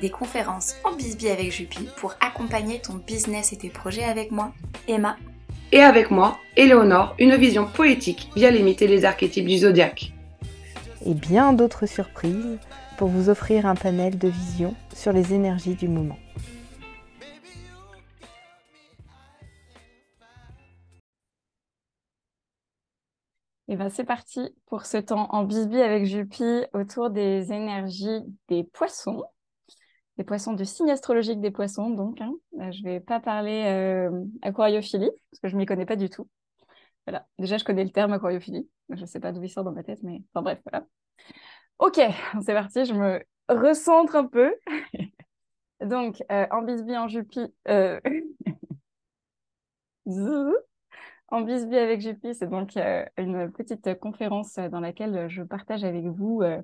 Des conférences en bisbee avec Jupi pour accompagner ton business et tes projets avec moi, Emma. Et avec moi, Éléonore, une vision poétique via limiter les archétypes du zodiaque. Et bien d'autres surprises pour vous offrir un panel de vision sur les énergies du moment. Et ben c'est parti pour ce temps en bisbee avec Jupi autour des énergies des poissons, des poissons du signe astrologique des poissons. Donc, hein. Euh, je vais pas parler euh, aquariophilie parce que je m'y connais pas du tout. Voilà. Déjà, je connais le terme aquariophilie. Je sais pas d'où il sort dans ma tête, mais enfin bref, voilà. Ok, c'est parti. Je me recentre un peu. Donc, euh, en bisbee, en Jupi. Euh... En Bisbee avec Juppie, c'est donc euh, une petite conférence dans laquelle je partage avec vous euh, euh,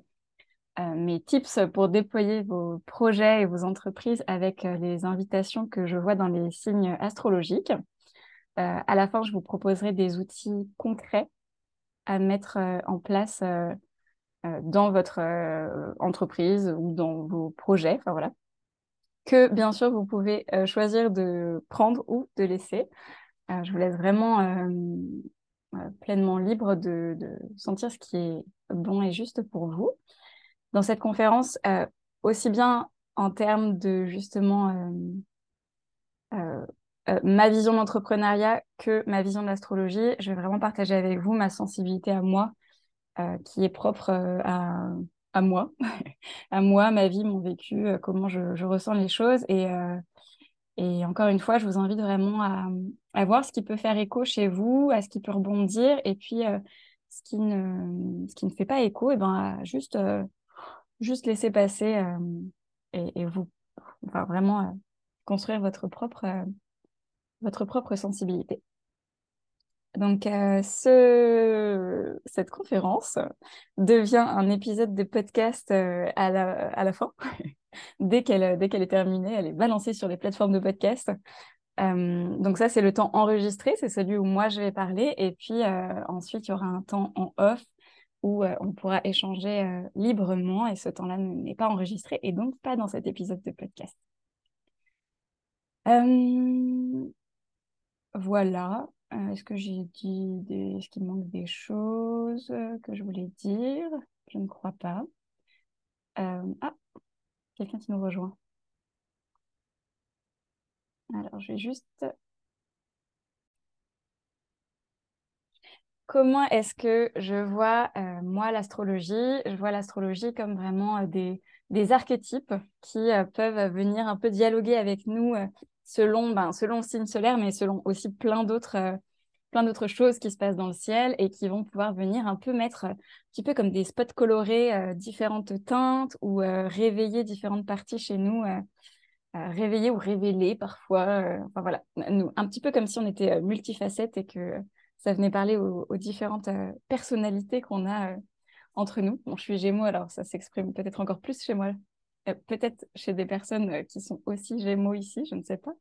mes tips pour déployer vos projets et vos entreprises avec les invitations que je vois dans les signes astrologiques. à la fin, je vous proposerai des outils concrets à mettre en place dans votre entreprise ou dans vos projets. Enfin voilà. Que bien sûr, vous pouvez choisir de prendre ou de laisser. Euh, je vous laisse vraiment euh, euh, pleinement libre de, sentir ce qui est bon et juste pour vous. Dans cette conférence, aussi bien en termes de justement ma vision d'entrepreneuriat que ma vision de l'astrologie, je vais vraiment partager avec vous ma sensibilité à moi, qui est propre à, à moi, à moi, ma vie, mon vécu, comment je, je, ressens les choses. Et, et encore une fois, je vous invite vraiment à, voir ce qui peut faire écho chez vous, à ce qui peut rebondir, et puis euh, ce, qui ne, ce qui ne fait pas écho, et ben, juste, euh, juste laisser passer euh, et, vous enfin, vraiment construire votre propre, votre propre sensibilité. Donc, ce, cette conférence devient un épisode de podcast à, la, à la fin. dès qu'elle est terminée, elle est balancée sur les plateformes de podcast. Euh, donc ça, c'est le temps enregistré, c'est celui où moi je vais parler. Et puis euh, ensuite, il y aura un temps en off on pourra échanger librement. Et ce temps-là n'est pas enregistré et donc pas dans cet épisode de podcast. Voilà. Est-ce que j'ai dit qu'il manque des choses que je voulais dire? Je ne crois pas. Ah, quelqu'un qui nous rejoint. Alors, je vais juste... Comment est-ce que je vois, euh, moi, l'astrologie? Je vois l'astrologie comme vraiment euh, des, des, archétypes qui euh, peuvent venir un peu dialoguer avec nous selon, ben, selon le signe solaire, mais selon aussi plein d'autres plein d'autres choses qui se passent dans le ciel et qui vont pouvoir venir un peu mettre euh, un petit peu comme des spots colorés, euh, différentes teintes ou euh, réveiller différentes parties chez nous, réveiller ou révéler parfois. enfin voilà, nous, un petit peu comme si on était multifacettes et que ça venait parler aux, différentes personnalités qu'on a entre nous. Bon, je suis Gémeaux, alors ça s'exprime peut-être encore plus chez moi, peut-être chez des personnes qui sont aussi Gémeaux ici, je ne sais pas.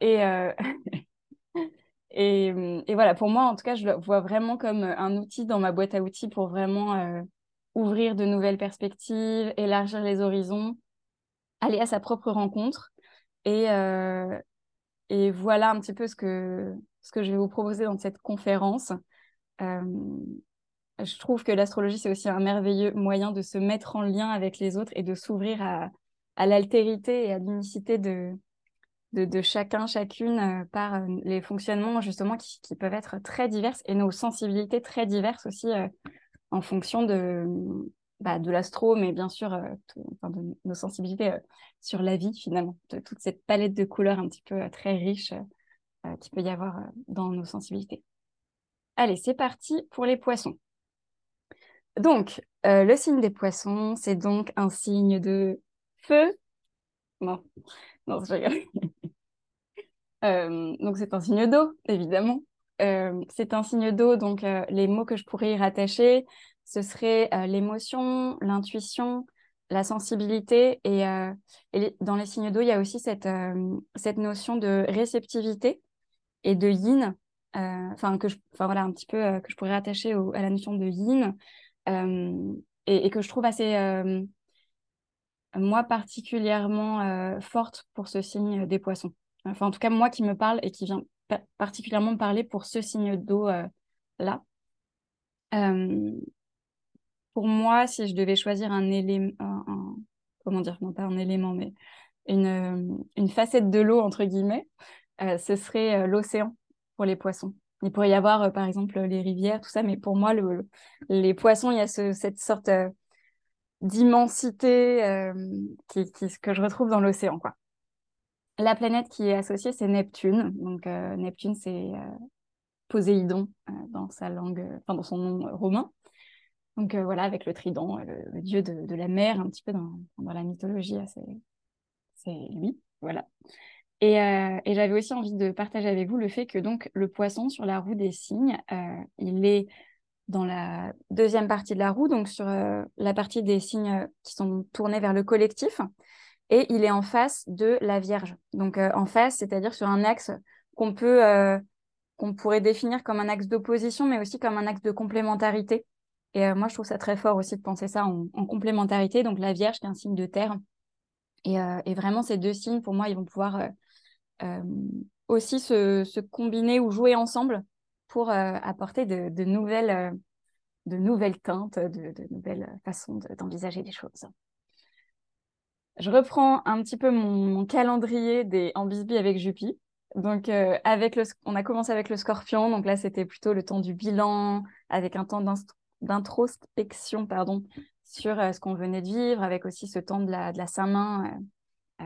et Et, et, voilà, pour moi, en tout cas, je le vois vraiment comme euh, un outil dans ma boîte à outils pour vraiment euh, ouvrir de nouvelles perspectives, élargir les horizons, aller à sa propre rencontre. Et, euh, et voilà un petit peu ce que, ce que je vais vous proposer dans cette conférence. je trouve que l'astrologie, c'est aussi un merveilleux moyen de se mettre en lien avec les autres et de s'ouvrir à, l'altérité et à l'unicité de, chacun, chacune par les fonctionnements justement qui, peuvent être très divers et nos sensibilités très diverses aussi en fonction bah, de l'astro, mais bien sûr de nos sensibilités sur la vie finalement, de toute cette palette de couleurs un petit peu très riche qu'il peut y avoir dans nos sensibilités. Allez, c'est parti pour les poissons. Donc, le signe des poissons, c'est donc un signe de feu. Non, non, je rigole. Euh, donc c'est un signe d'eau, évidemment. Euh, c'est un signe d'eau, donc euh, les mots que je pourrais y rattacher, ce serait l'émotion, l'intuition, la sensibilité. Et, dans les signes d'eau, il y a aussi cette, cette notion de réceptivité et de yin, enfin que je, voilà un petit peu que je pourrais rattacher à la notion de yin et, et, que je trouve assez moi particulièrement forte pour ce signe des poissons. Enfin, en tout cas, moi qui me parle et qui vient particulièrement me parler pour ce signe d'eau euh, là. Euh, pour moi, si je devais choisir un élément, comment dire, non pas un élément, mais une, euh, une facette de l'eau, entre guillemets, ce serait l'océan pour les poissons. Il pourrait y avoir, par exemple, les rivières, tout ça, mais pour moi, le, les poissons, il y a cette sorte d'immensité qui, qui, que je retrouve dans l'océan, quoi. La planète qui est associée, c'est Neptune. Donc, euh, Neptune, c'est euh, Poséidon euh, dans sa langue, dans son nom romain. Donc, voilà, avec le trident, le, dieu de, la mer, un petit peu dans, la mythologie, c'est lui. Voilà. Et, et j'avais aussi envie de partager avec vous le fait que donc le poisson sur la roue des signes, il est dans la deuxième partie de la roue, donc sur la partie des signes qui sont tournés vers le collectif et il est en face de la Vierge. Donc euh, en face, c'est-à-dire sur un axe qu'on peut euh, qu'on pourrait définir comme un axe d'opposition, mais aussi comme un axe de complémentarité. Et euh, moi, je trouve ça très fort aussi de penser ça en, complémentarité. Donc la Vierge, qui est un signe de terre. Et, vraiment, ces deux signes, pour moi, ils vont pouvoir aussi se, combiner ou jouer ensemble pour apporter de, nouvelles, de nouvelles teintes, de, nouvelles façons d'envisager les choses je reprends un petit peu mon, calendrier des en bisbee avec Juppie. Donc, euh, avec le, on a commencé avec le scorpion. Donc là, c'était plutôt le temps du bilan, avec un temps d'introspection pardon, sur euh, ce qu'on venait de vivre, avec aussi ce temps de la, de Saint-Main euh,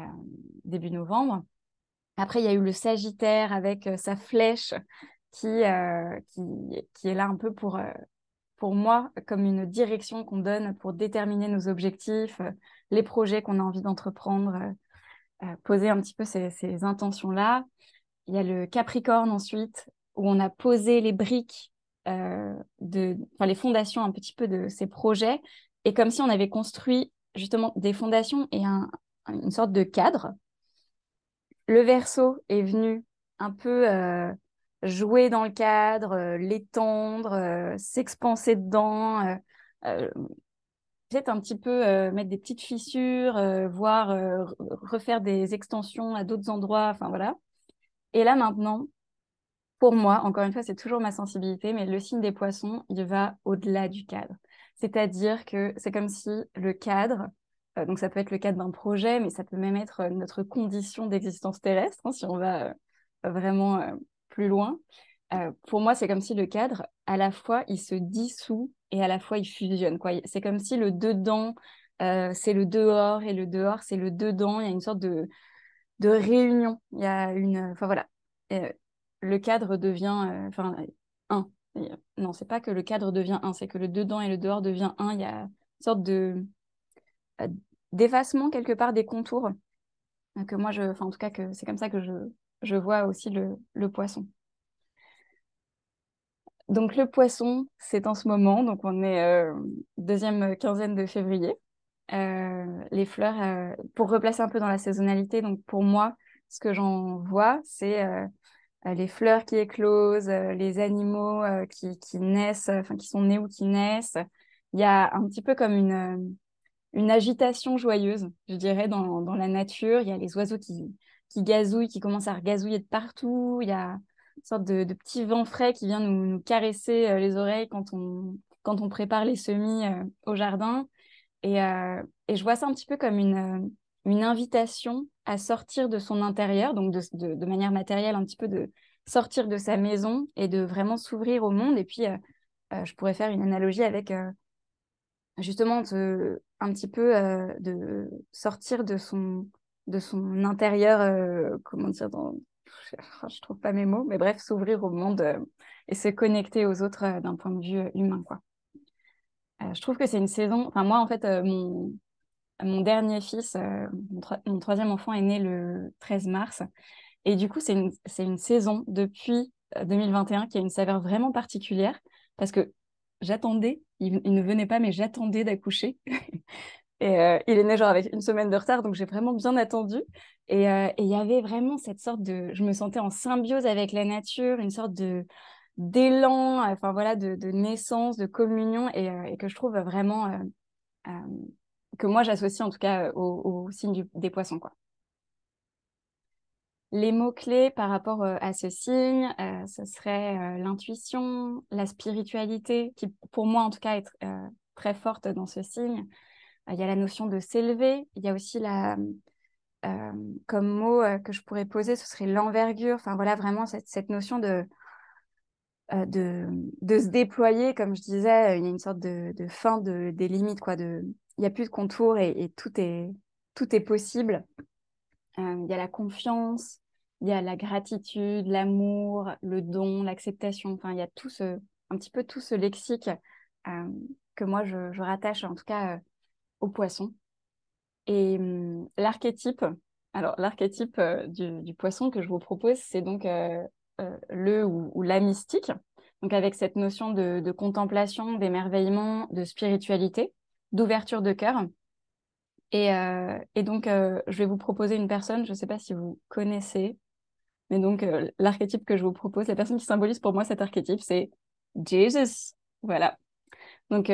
début novembre. Après, il y a eu le Sagittaire avec sa flèche qui, qui, qui, est là un peu pour, pour moi comme une direction qu'on donne pour déterminer nos objectifs, euh, les projets qu'on a envie d'entreprendre, euh, euh, poser un petit peu ces, intentions-là. Il y a le Capricorne ensuite, où on a posé les briques, de, les fondations un petit peu de ces projets, et comme si on avait construit justement des fondations et une sorte de cadre. Le verso est venu un peu jouer dans le cadre, euh, l'étendre, euh, s'expanser dedans, euh, peut-être un petit peu mettre des petites fissures, voire refaire des extensions à d'autres endroits, enfin voilà. Et là maintenant, pour moi, encore une fois, c'est toujours ma sensibilité, mais le signe des poissons, il va au-delà du cadre. C'est-à-dire que c'est comme si le cadre, donc ça peut être le cadre d'un projet, mais ça peut même être notre condition d'existence terrestre, hein, si on va vraiment plus loin. Euh, pour moi, c'est comme si le cadre, à la fois, il se dissout et à la fois, il fusionne. C'est comme si le dedans, euh, c'est le dehors et le dehors, c'est le dedans. Il y a une sorte de, de réunion. Il y a une. Enfin, voilà. Euh, le cadre devient. Enfin, un. Non, c'est pas que le cadre devient un, c'est que le dedans et le dehors devient un. Il y a une sorte de d'effacement quelque part des contours que moi je en tout cas que c'est comme ça que je je vois aussi le, poisson. Donc le poisson, c'est en ce moment, donc on est euh, deuxième quinzaine de février. Euh, les fleurs, euh, pour replacer un peu dans la saisonnalité, donc pour moi, ce que j'en vois, c'est les fleurs qui éclosent, les animaux qui, naissent, enfin qui sont nés ou qui naissent. Il y a un petit peu comme une, une agitation joyeuse, je dirais, dans, dans la nature. Il y a les oiseaux qui, qui gazouille, qui commence à regazouiller de partout. Il y a une sorte de, petit vent frais qui vient nous, caresser euh, les oreilles quand on, quand on prépare les semis euh, au jardin. Et, euh, et, je vois ça un petit peu comme une, une invitation à sortir de son intérieur, donc de, de, manière matérielle, un petit peu de sortir de sa maison et de vraiment s'ouvrir au monde. Et puis, je pourrais faire une analogie avec justement un petit peu de sortir de son, de son intérieur, comment dire, dans, je trouve pas mes mots, mais bref, s'ouvrir au monde euh, et se connecter aux autres euh, d'un point de vue euh, humain, quoi. je trouve que c'est une saison. Enfin, moi, en fait, mon, mon dernier fils, mon, troisième enfant, est né le 13 mars. Et du coup, c'est une, une saison depuis 2021 qui a une saveur vraiment particulière parce que j'attendais, il, ne venait pas, mais j'attendais d'accoucher. Et euh, il est né genre avec une semaine de retard, donc j'ai vraiment bien attendu. Euh, et il y avait vraiment cette sorte de... Je me sentais en symbiose avec la nature, une sorte de d'élan, enfin voilà, de, naissance, de communion, et, euh, que je trouve vraiment... que moi j'associe en tout cas au, signe des poissons. quoi. Les mots-clés par rapport à ce signe, ce serait l'intuition, la spiritualité, qui pour moi en tout cas est très forte dans ce signe, il y a la notion de s'élever, il y a aussi la, euh, comme mot euh, que je pourrais poser, ce serait l'envergure, enfin voilà vraiment cette, cette notion de, euh, de, de, se déployer, comme je disais, il y a une sorte de, fin de, des limites, quoi, de, il n'y a plus de contours et, tout, est, tout est possible. il y a la confiance, il y a la gratitude, l'amour, le don, l'acceptation, enfin il y a tout ce, un petit peu tout ce lexique que moi je, rattache en tout cas au poisson. Et hum, l'archétype, alors l'archétype euh, du, poisson que je vous propose, c'est donc euh, euh, le ou, la mystique, donc avec cette notion de, contemplation, d'émerveillement, de spiritualité, d'ouverture de cœur. Et, et donc, je vais vous proposer une personne, je ne sais pas si vous connaissez, mais donc l'archétype que je vous propose, la personne qui symbolise pour moi cet archétype, c'est Jesus. Voilà. Donc,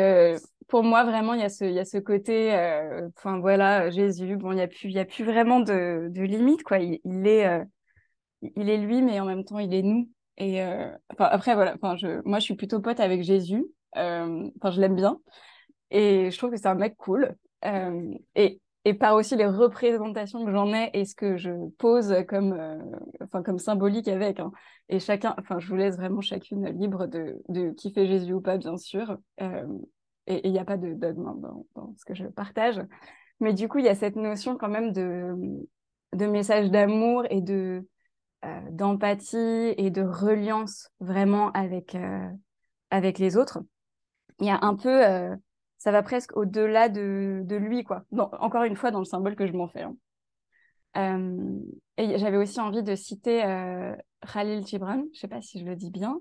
pour moi, vraiment, il y a ce, y a ce côté, euh, enfin voilà, Jésus, bon, il n'y a, plus, a plus vraiment de, de limite, quoi. Il, est, euh, il est lui, mais en même temps, il est nous. Et euh, après, voilà, je, moi, je suis plutôt pote avec Jésus. Enfin, je l'aime bien. Et je trouve que c'est un mec cool. et, et par aussi les représentations que j'en ai et ce que je pose comme, enfin, comme symbolique avec. Hein. Et chacun, enfin, je vous laisse vraiment chacune libre de, de kiffer Jésus ou pas, bien sûr et il n'y a pas de dogme dans, ce que je partage. Mais du coup, il y a cette notion quand même de, de message d'amour et de euh, d'empathie et de reliance vraiment avec, euh, avec les autres. Il y a un peu, euh, ça va presque au-delà de, de, lui, quoi. encore une fois, dans le symbole que je m'en fais. Hein. et j'avais aussi envie de citer Khalil Gibran, je ne sais pas si je le dis bien,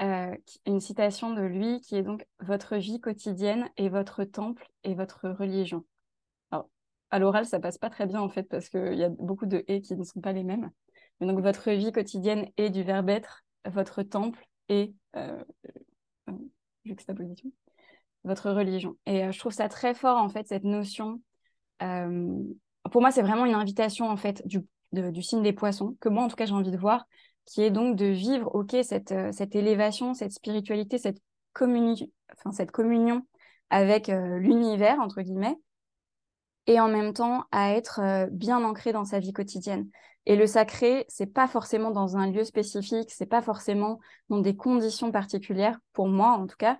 euh, une citation de lui qui est donc Votre vie quotidienne est votre temple et votre religion. Alors, à l'oral, ça passe pas très bien en fait parce qu'il y a beaucoup de et qui ne sont pas les mêmes. Mais donc, votre vie quotidienne est du verbe être, votre temple et euh, euh, juxtaposition, votre religion. Et je trouve ça très fort en fait, cette notion. pour moi, c'est vraiment une invitation en fait du, du signe des poissons, que moi en tout cas j'ai envie de voir qui est donc de vivre, ok, cette, euh, cette élévation, cette spiritualité, cette, enfin, cette communion avec euh, l'univers, entre guillemets, et en même temps à être euh, bien ancré dans sa vie quotidienne. Et le sacré, c'est pas forcément dans un lieu spécifique, c'est pas forcément dans des conditions particulières, pour moi en tout cas,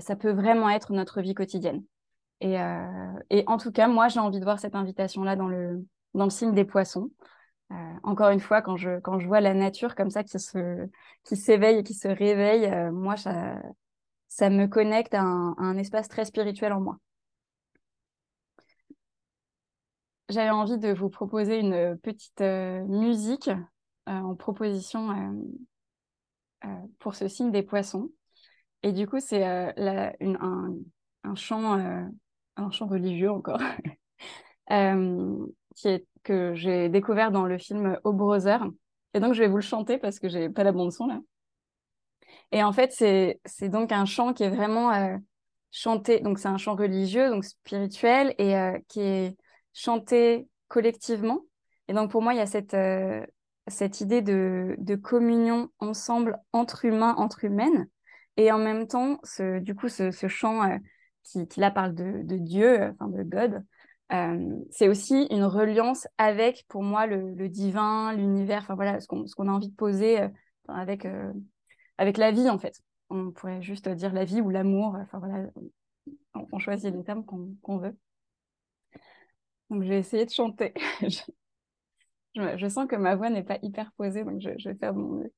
ça peut vraiment être notre vie quotidienne. Et, et en tout cas, moi, j'ai envie de voir cette invitation-là dans le, dans le signe des poissons. Euh, encore une fois, quand je, vois la nature comme ça qui, s'éveille et qui se réveille, euh, moi, ça, me connecte à un, espace très spirituel en moi. J'avais envie de vous proposer une petite euh, musique en proposition pour ce signe des poissons. Et du coup, c'est un, un chant religieux encore, qui est que j'ai découvert dans le film O Brother. Et donc, je vais vous le chanter parce que j'ai pas la bande son là. Et en fait, c'est, donc un chant qui est vraiment euh, chanté. Donc, c'est un chant religieux, donc spirituel, et euh, qui est chanté collectivement. Et donc, pour moi, il y a cette, euh, cette idée de, de communion ensemble entre humains, entre humaines. Et en même temps, ce, du coup, ce, ce chant qui, qui là parle de, de Dieu, enfin de God, c'est aussi une reliance avec, pour moi, le, divin, l'univers, enfin voilà, ce qu'on a envie de poser avec, avec la vie, en fait. On pourrait juste dire la vie ou l'amour, enfin voilà, on, choisit les termes qu'on veut. Donc, j'ai essayé de chanter. je, sens que ma voix n'est pas hyper posée, donc je, je vais faire mon mieux.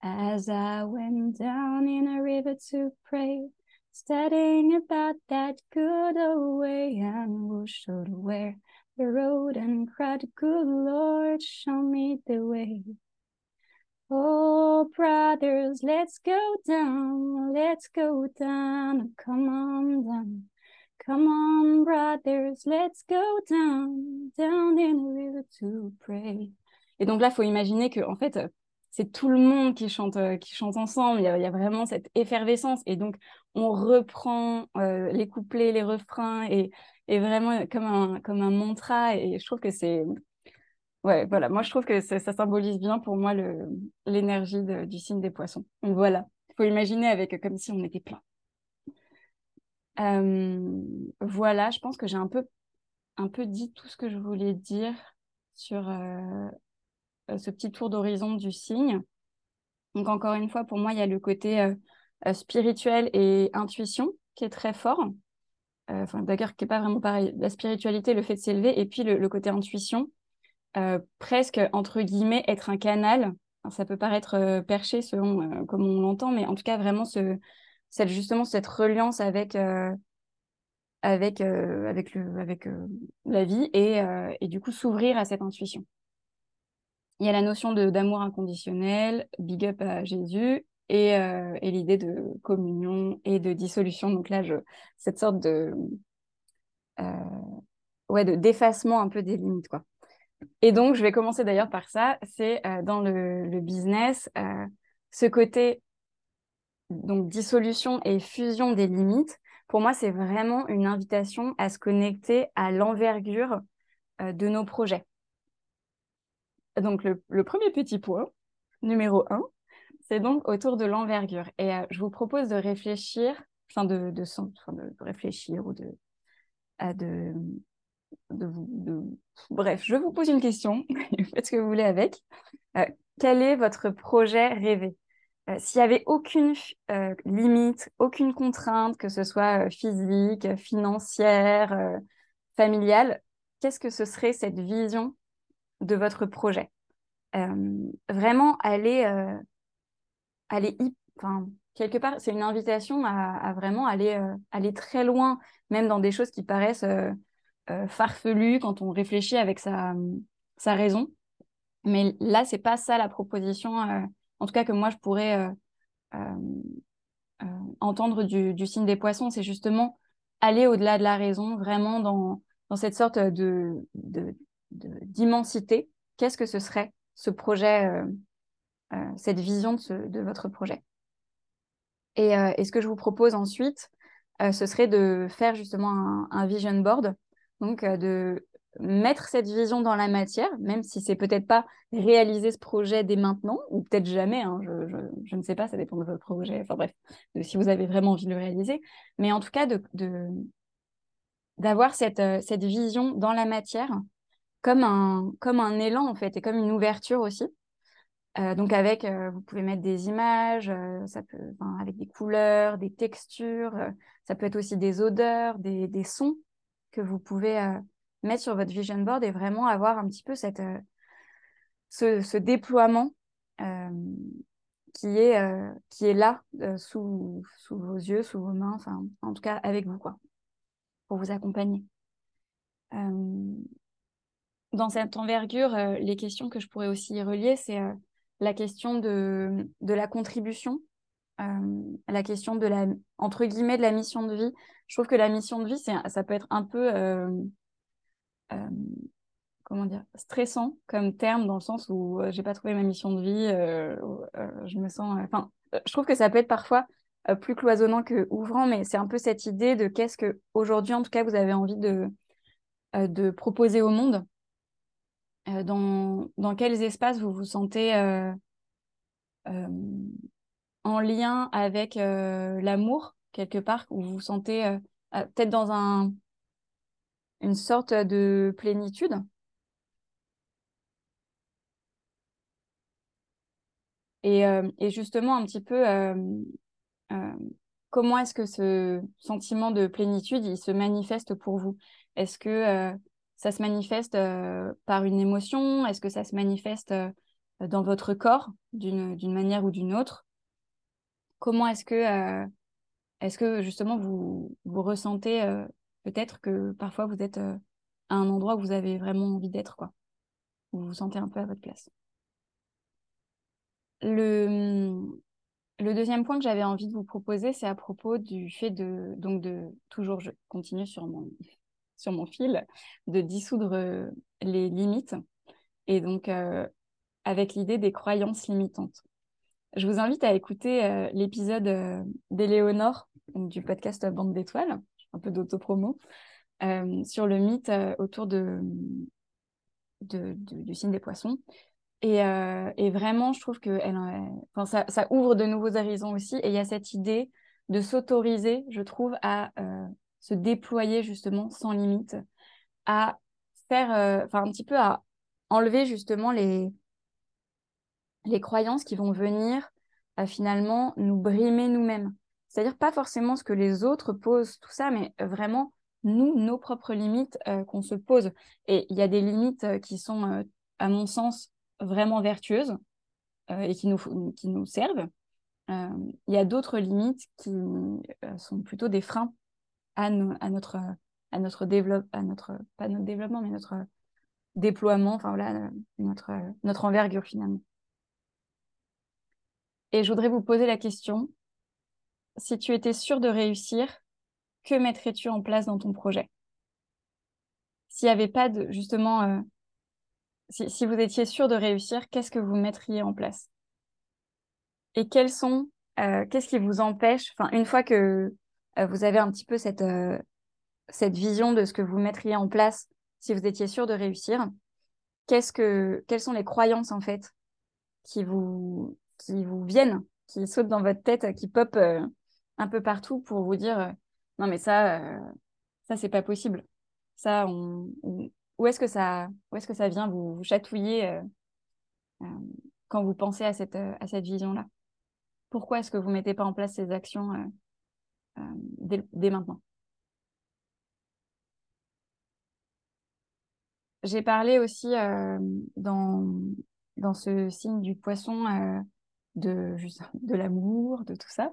As I went down in a river to pray, studying about that good old way, and who showed where the road and cried, Good Lord, show me the way. Oh, brothers, let's go down, let's go down, come on down. Come on, brothers, let's go down, down in the river to pray. Et donc là, faut imaginer que, en fait, c'est tout le monde qui chante, euh, qui chante ensemble. Il y, a, vraiment cette effervescence. Et donc, on reprend euh, les couplets, les refrains, et, et, vraiment comme un, comme un mantra. Et je trouve que c'est. Ouais, voilà. Moi, je trouve que ça symbolise bien pour moi l'énergie du signe des poissons. Voilà. Il faut imaginer avec comme si on était plein. Euh, voilà, je pense que j'ai un peu, un peu dit tout ce que je voulais dire sur, ce petit tour d'horizon du signe. Donc encore une fois, pour moi, il y a le côté euh, euh, spirituel et intuition qui est très fort. Enfin, d'ailleurs, qui n'est pas vraiment pareil. La spiritualité, le fait de s'élever, et puis le, côté intuition, presque, entre guillemets, être un canal. ça peut paraître perché selon comme on l'entend, mais en tout cas, vraiment, ce, cette, justement, cette reliance avec, avec, avec, le, avec la vie et du coup, s'ouvrir à cette intuition. Il y a la notion d'amour inconditionnel, big up à Jésus, et, euh, et l'idée de communion et de dissolution. Donc là, cette sorte de, euh, ouais, de d'effacement un peu des limites, quoi. Et donc, je vais commencer d'ailleurs par ça. C'est euh, dans le, le business, ce côté donc dissolution et fusion des limites. Pour moi, c'est vraiment une invitation à se connecter à l'envergure de nos projets. Donc, le, premier petit point, numéro un, c'est donc autour de l'envergure. Et euh, je vous propose de réfléchir, enfin de, de, réfléchir ou de, de, de, Bref, je vous pose une question, faites ce que vous voulez avec. Euh, quel est votre projet rêvé? Euh, S'il n'y avait aucune limite, aucune contrainte, que ce soit physique, financière, familiale, qu'est-ce que ce serait cette vision de votre projet. Euh, vraiment aller, euh, aller enfin, quelque part, c'est une invitation à, vraiment aller, euh, aller très loin, même dans des choses qui paraissent farfelues quand on réfléchit avec sa, sa raison. Mais là, c'est pas ça la proposition, en tout cas que moi je pourrais entendre du, du, signe des poissons, c'est justement aller au-delà de la raison, vraiment dans, dans cette sorte de, de, d'immensité, qu'est-ce que ce serait ce projet, euh, euh, cette vision de, votre projet? Euh, et, ce que je vous propose ensuite, ce serait de faire justement un, vision board, donc de mettre cette vision dans la matière, même si c'est peut-être pas réaliser ce projet dès maintenant, ou peut-être jamais, hein, je, ne sais pas, ça dépend de votre projet, enfin bref, si vous avez vraiment envie de le réaliser, mais en tout cas de, d'avoir cette, cette vision dans la matière comme un, comme un élan en fait et comme une ouverture aussi. Euh, donc avec, euh, vous pouvez mettre des images, euh, ça peut, avec des couleurs, des textures, ça peut être aussi des odeurs, des, des sons que vous pouvez mettre sur votre vision board et vraiment avoir un petit peu cette, ce, ce, déploiement qui, est, qui est là sous, sous vos yeux, sous vos mains, enfin en tout cas avec vous quoi, pour vous accompagner dans cette envergure, euh, les questions que je pourrais aussi y relier, c'est euh, la question de, de la contribution, euh, la question de la, entre guillemets, de la mission de vie. Je trouve que la mission de vie, ça peut être un peu, comment dire, stressant comme terme dans le sens où j'ai pas trouvé ma mission de vie, je me sens, enfin, je trouve que ça peut être parfois plus cloisonnant que ouvrant, mais c'est un peu cette idée de qu'est-ce que aujourd'hui, en tout cas, vous avez envie de, de proposer au monde euh, dans, dans, quels espaces vous vous sentez euh, euh, en lien avec l'amour, quelque part, où vous vous sentez peut-être dans un, une sorte de plénitude? Et, et justement, un petit peu, comment est-ce que ce sentiment de plénitude, il se manifeste pour vous? Est-ce que ça se manifeste par une émotion? Est-ce que ça se manifeste dans votre corps d'une manière ou d'une autre? Comment est-ce que, est-ce que justement vous, ressentez peut-être que parfois vous êtes à un endroit où vous avez vraiment envie d'être, quoi? Vous vous sentez un peu à votre place. Le, le deuxième point que j'avais envie de vous proposer, c'est à propos du fait de, donc de, toujours je continue sur mon, sur mon fil, de dissoudre les limites. Et donc, avec l'idée des croyances limitantes. Je vous invite à écouter euh, l'épisode euh, d'Éléonore du podcast Bande d'étoiles, un peu d'autopromo, euh, sur le mythe autour de, du signe des poissons. Et, vraiment, je trouve que elle, ça, ouvre de nouveaux horizons aussi. Et il y a cette idée de s'autoriser, je trouve, à se déployer justement sans limite, à faire, enfin un petit peu à enlever justement les, les croyances qui vont venir à finalement nous brimer nous-mêmes. C'est-à-dire pas forcément ce que les autres posent, tout ça, mais vraiment nous, nos propres limites euh, qu'on se pose. Et il y a des limites euh, qui sont, euh, à mon sens, vraiment vertueuses et qui nous, qui nous servent. Il y a d'autres limites qui sont plutôt des freins à, notre, à notre développement, à notre, pas notre développement, mais notre déploiement, enfin voilà, notre, notre envergure finalement. Et je voudrais vous poser la question, si tu étais sûr de réussir, que mettrais-tu en place dans ton projet? S'il n'y avait pas de, justement, euh, si, vous étiez sûr de réussir, qu'est-ce que vous mettriez en place? Et quels sont, euh, qu'est-ce qui vous empêche, enfin, une fois que euh, vous avez un petit peu cette, cette vision de ce que vous mettriez en place si vous étiez sûr de réussir, quelles sont les croyances, en fait, qui vous, viennent, qui sautent dans votre tête, qui pop euh, un peu partout pour vous dire euh, non mais ça, euh, ça c'est pas possible. Ça, où est-ce que ça, vient? Vous, chatouiller quand vous pensez à cette, à cette vision-là. Pourquoi est-ce que vous mettez pas en place ces actions dès, dès maintenant J'ai parlé aussi dans, dans ce signe du poisson de, de l'amour, de tout ça.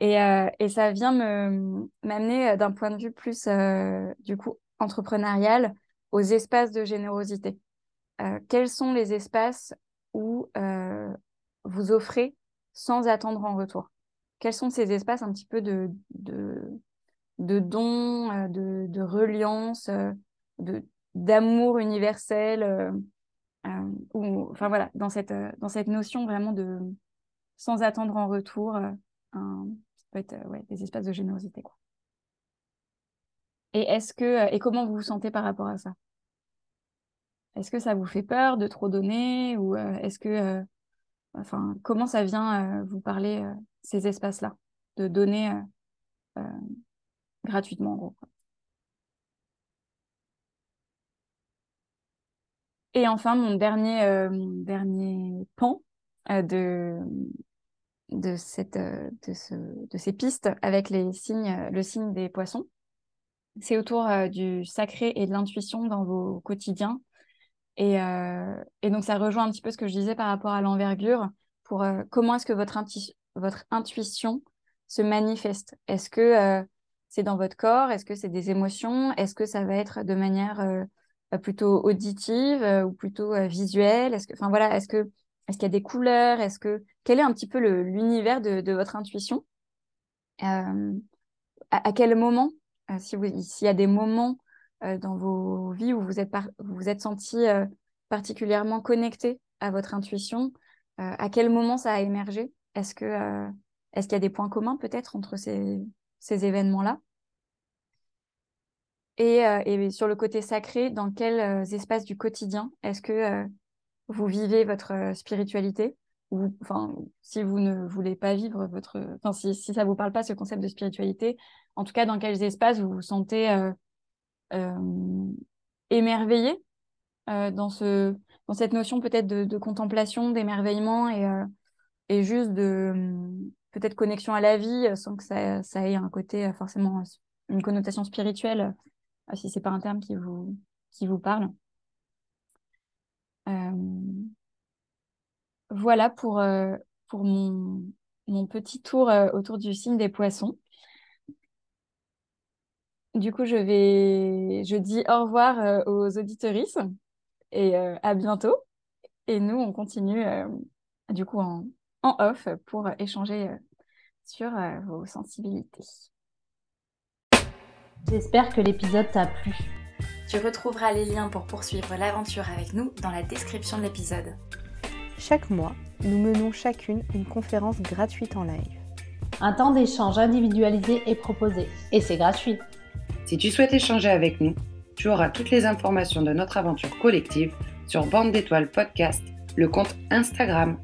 Et, euh, et ça vient me, m'amener euh, d'un point de vue plus, euh, du coup, entrepreneurial aux espaces de générosité. quels sont les espaces où vous offrez sans attendre en retour? Quels sont ces espaces un petit peu de, de, dons, de, de reliance, de, d'amour universel ou, enfin voilà, dans cette, dans cette notion vraiment de, sans attendre en retour euh, un, peut être euh, ouais, des espaces de générosité. Quoi. Et que euh, et comment vous vous sentez par rapport à ça? Est-ce que ça vous fait peur de trop donner? Ou est-ce que enfin comment ça vient vous parler ces espaces-là? De donner gratuitement en gros Et enfin, mon dernier, pan de, euh, ces pistes avec euh, le signe des poissons. C'est autour euh, du sacré et de l'intuition dans vos quotidiens. Et, et, donc, ça rejoint un petit peu ce que je disais par rapport à l'envergure pour comment est-ce que votre, votre intuition se manifeste? Est-ce que c'est dans votre corps? Est-ce que c'est des émotions? Est-ce que ça va être de manière plutôt auditive ou plutôt visuelle? Est-ce enfin voilà, est-ce que est-ce qu'il y a des couleurs? Est-ce que quel est un petit peu l'univers de, votre intuition? Euh, à, quel moment, euh, si s'il y a des moments euh, dans vos vies où vous êtes vous, êtes senti particulièrement connecté à votre intuition, à quel moment ça a émergé? Est-ce que est-ce qu'il y a des points communs peut-être entre ces, ces événements-là? Et, et, sur le côté sacré, dans quels espaces du quotidien est-ce que vous vivez votre spiritualité? Enfin, si vous ne voulez pas vivre votre, enfin, si, si ça vous parle pas ce concept de spiritualité, en tout cas, dans quels espaces vous vous sentez émerveillé dans ce, dans cette notion peut-être de, contemplation, d'émerveillement et, et juste de peut-être connexion à la vie sans que ça, ait un côté forcément une connotation spirituelle, si c'est pas un terme qui vous, qui vous parle. Voilà pour, euh, pour mon, mon, petit tour euh, autour du signe des poissons. Du coup, je vais, je dis au revoir euh, aux auditorices et à bientôt. Et nous, on continue du coup en, en, off pour échanger sur vos sensibilités. J'espère que l'épisode t'a plu. Tu retrouveras les liens pour poursuivre l'aventure avec nous dans la description de l'épisode. Chaque mois, nous menons chacune une conférence gratuite en live. Un temps d'échange individualisé est proposé et c'est gratuit. Si tu souhaites échanger avec nous, tu auras toutes les informations de notre aventure collective sur Bande d'étoiles podcast, le compte Instagram